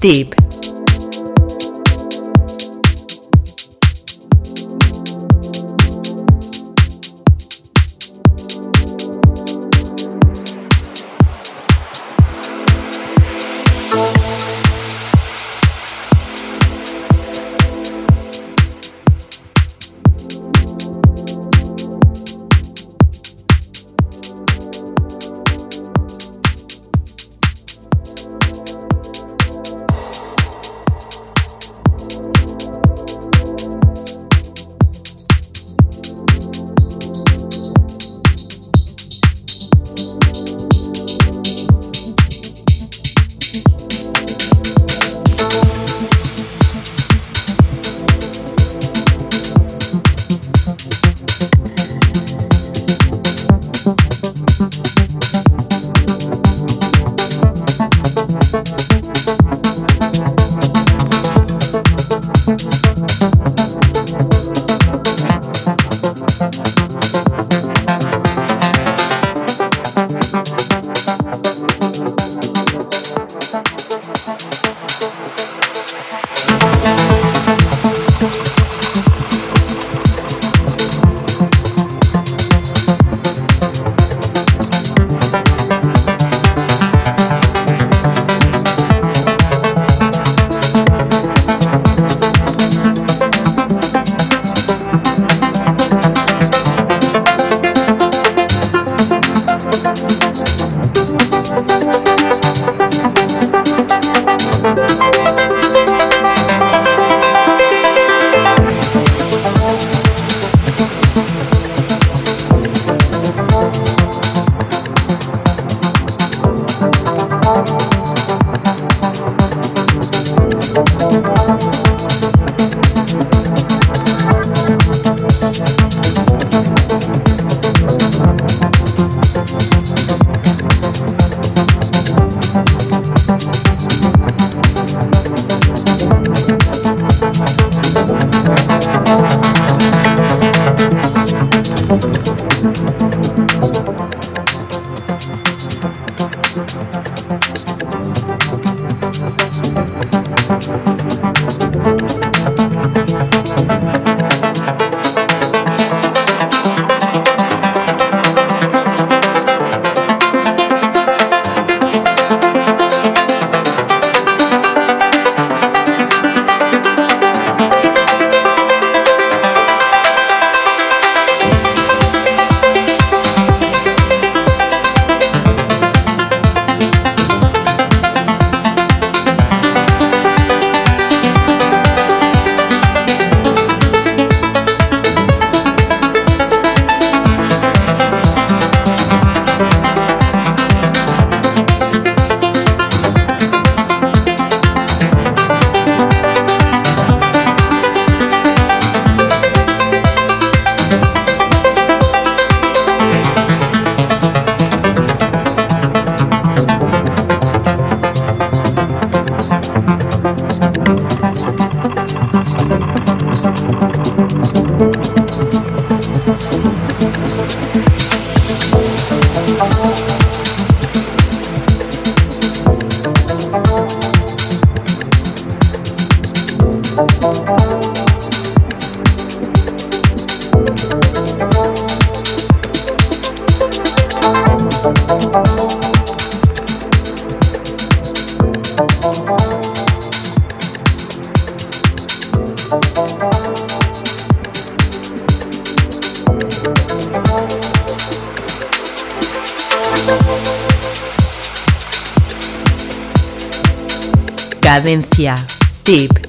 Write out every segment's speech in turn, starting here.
Deep. Cadencia. Tip.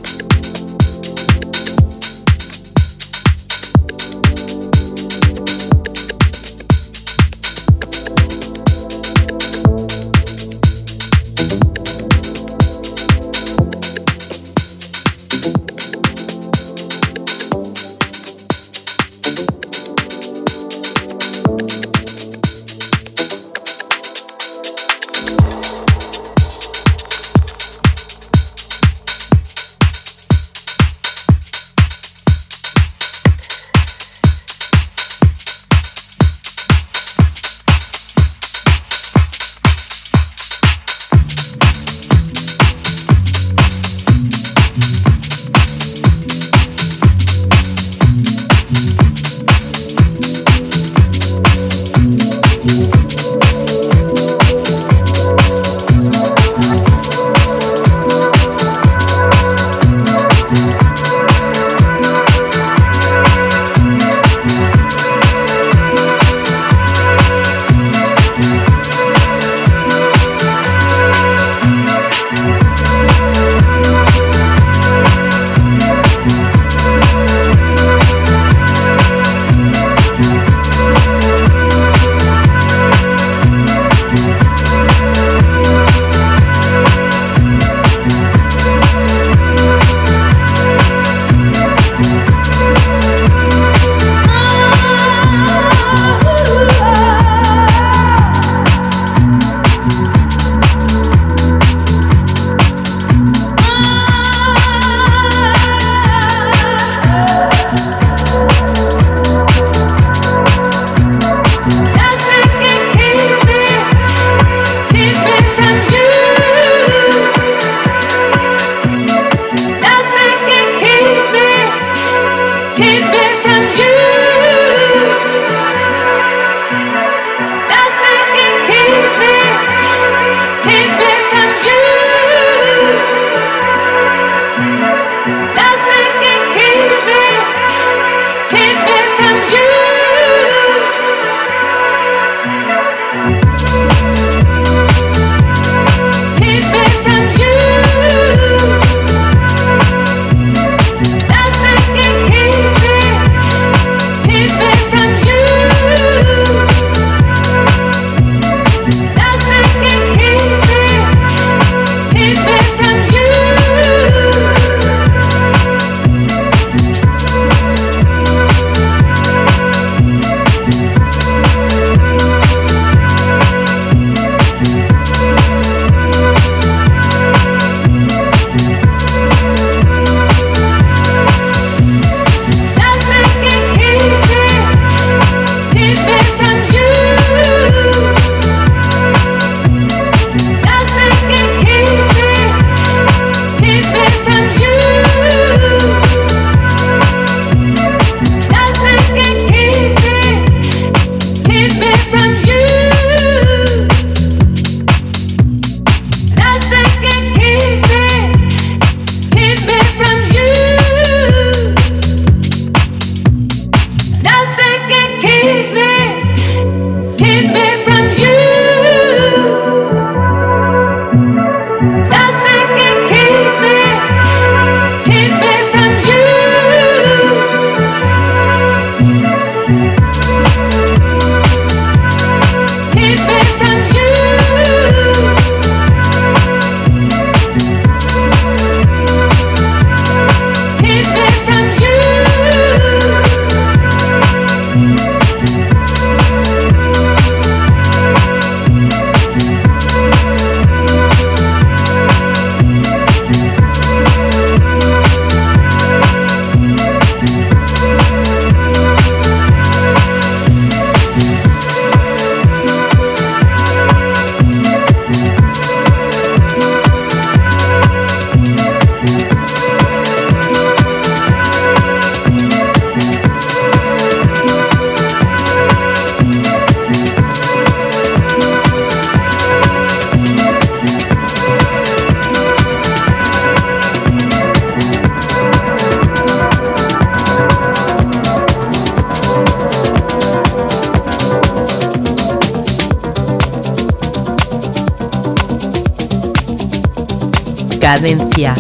Cadencia.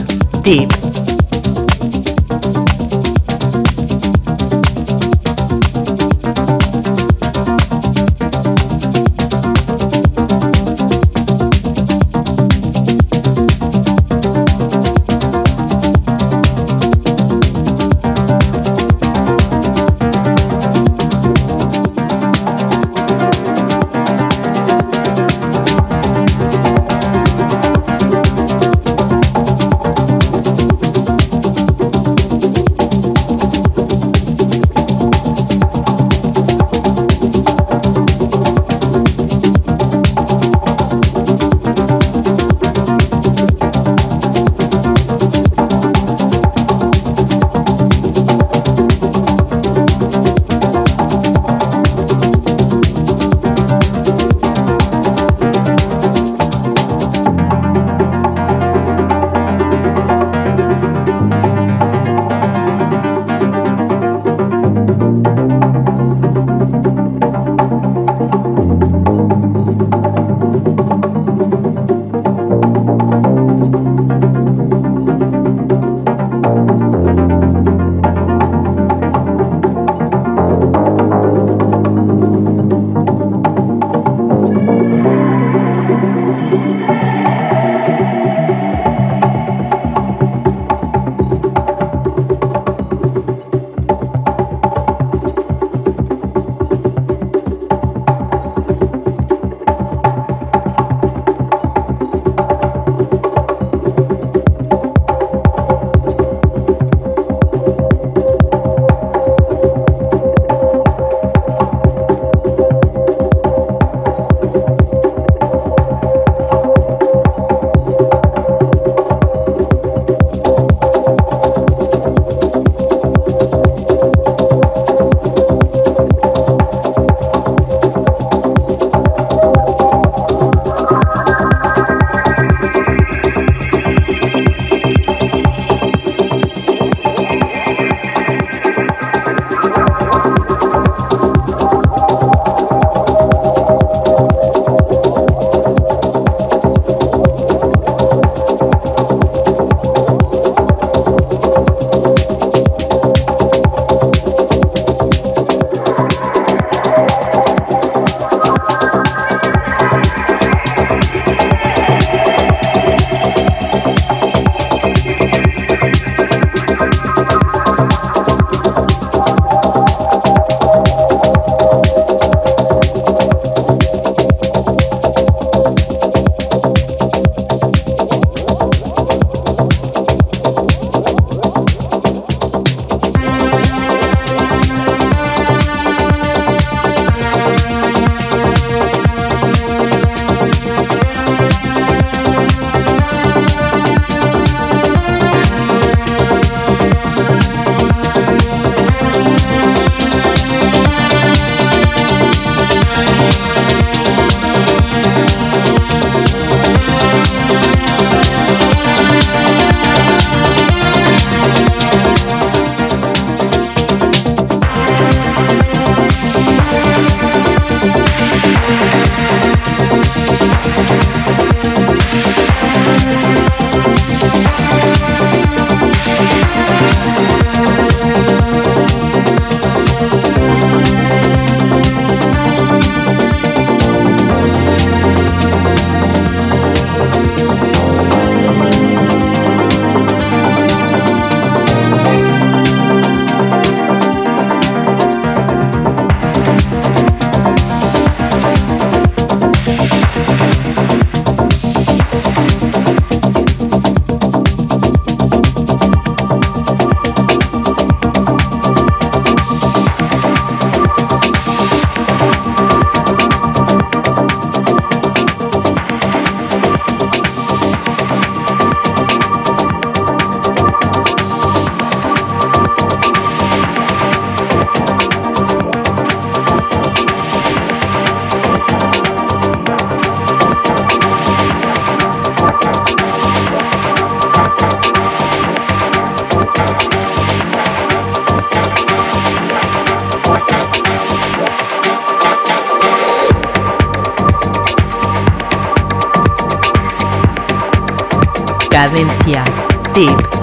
Tip. Cadencia. Tip.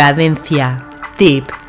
Cadencia. Tip.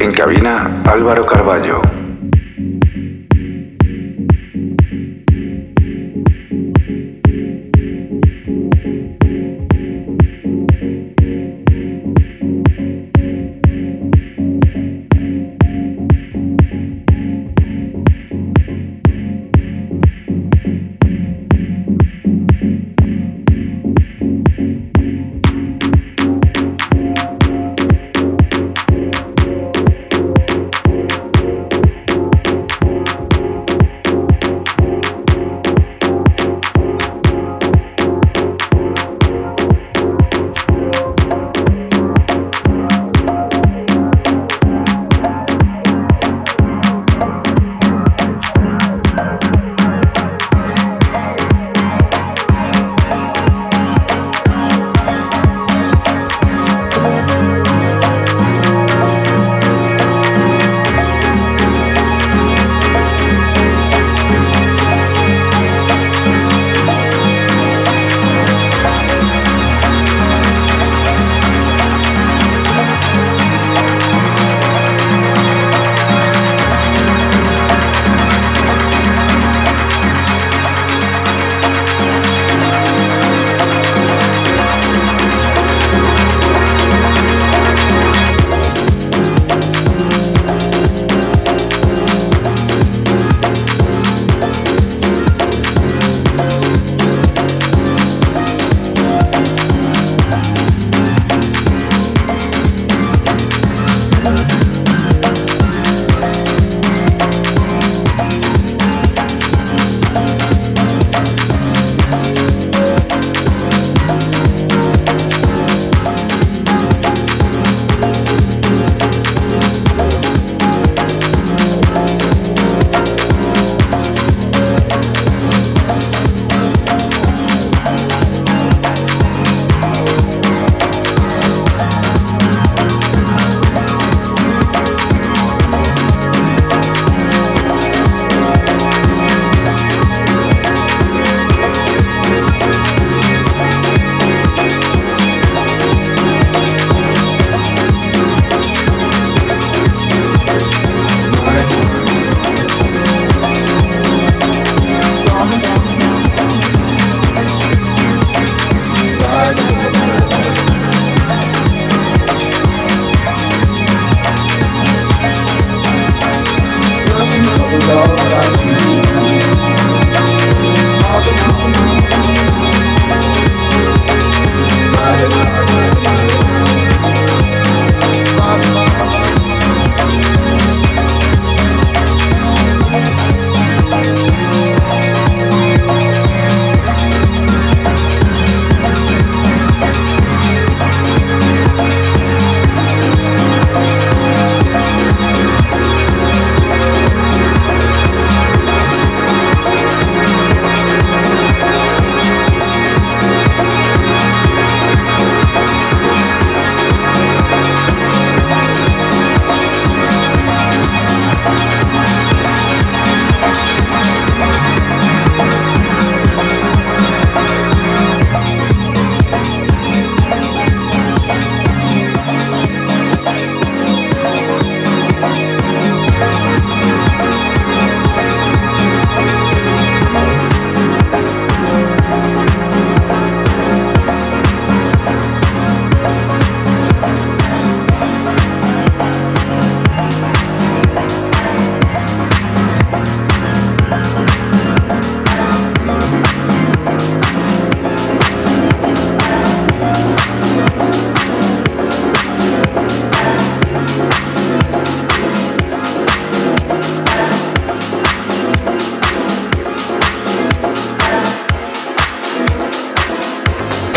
En cabina Álvaro Carballo.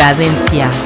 Cadencia.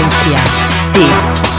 Valencia.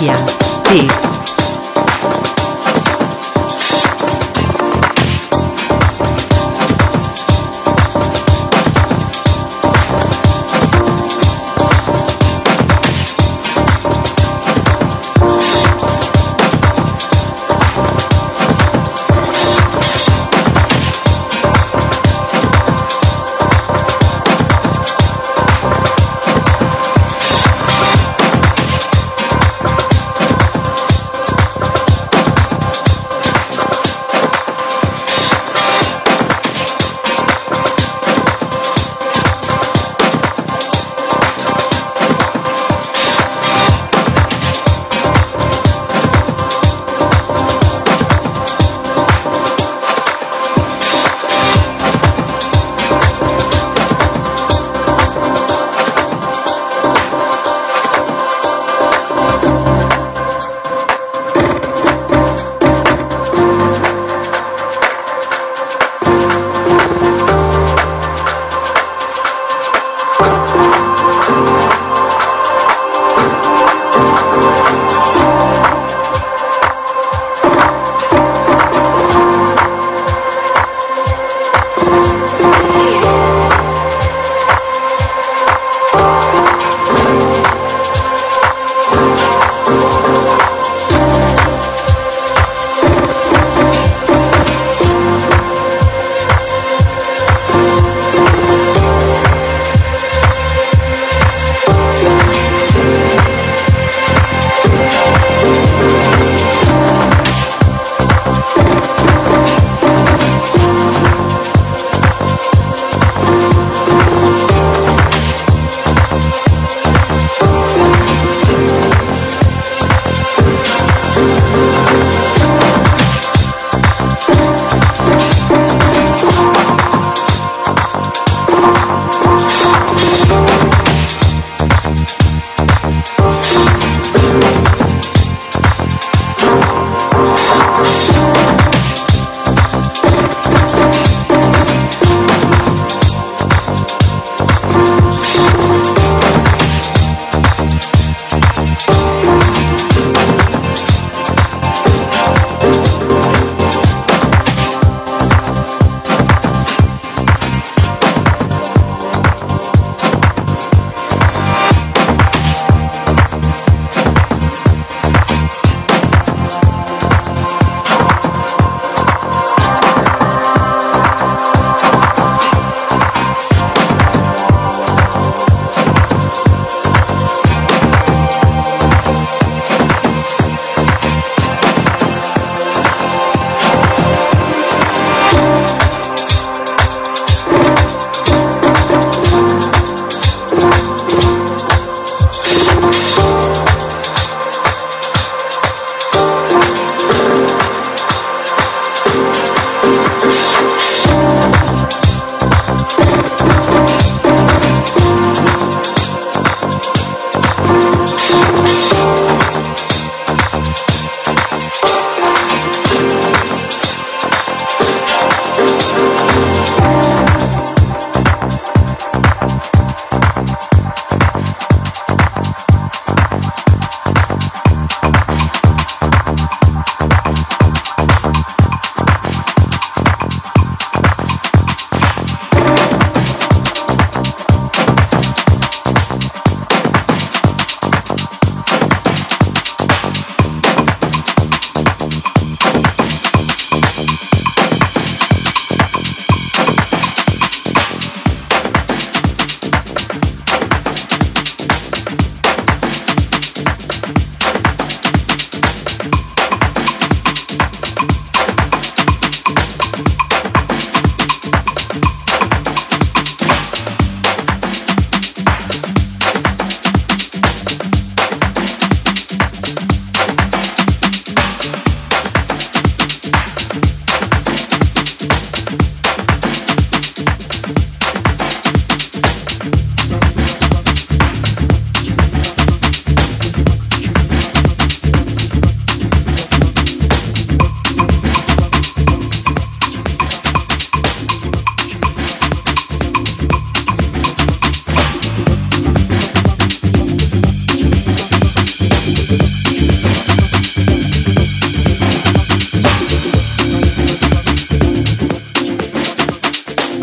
Cadencia.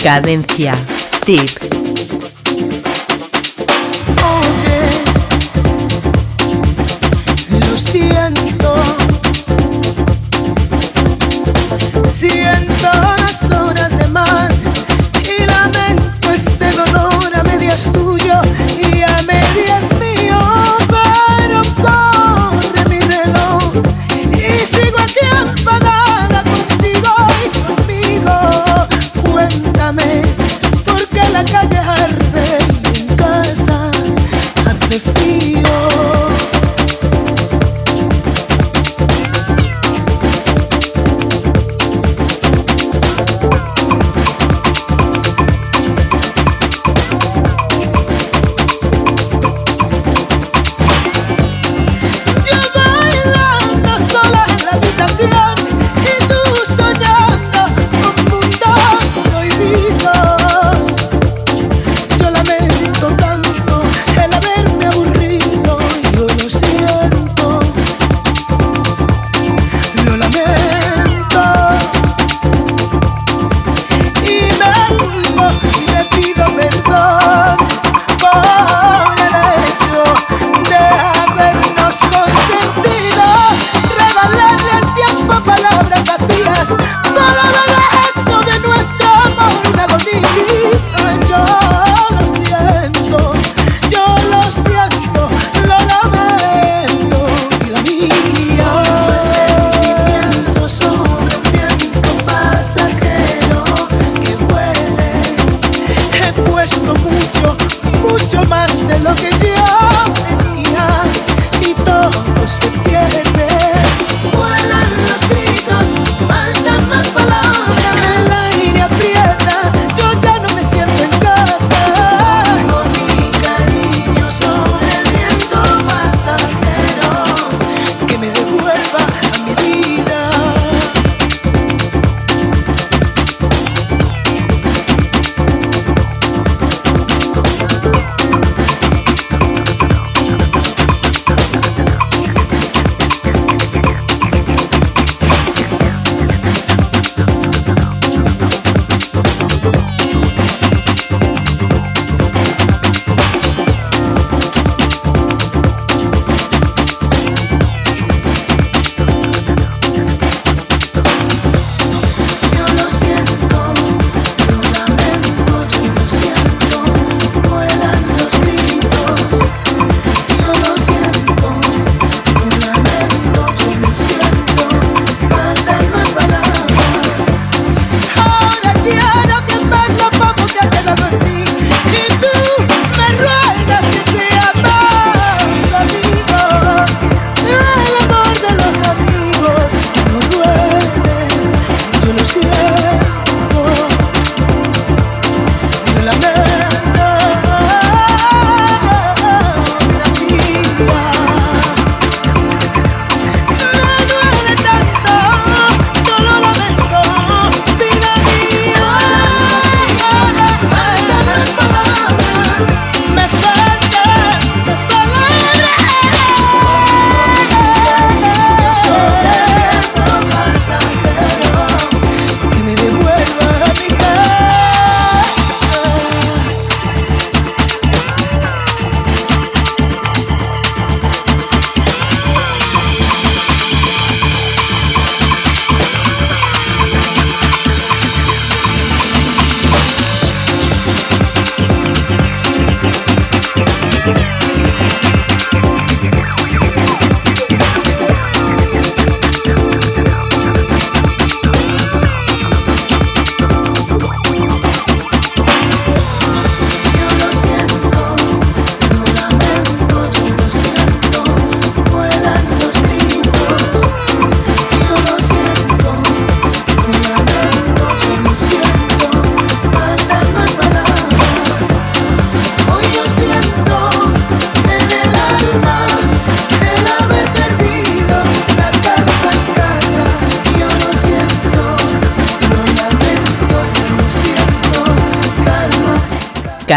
Cadencia. Tip.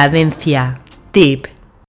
Cadencia. Tip.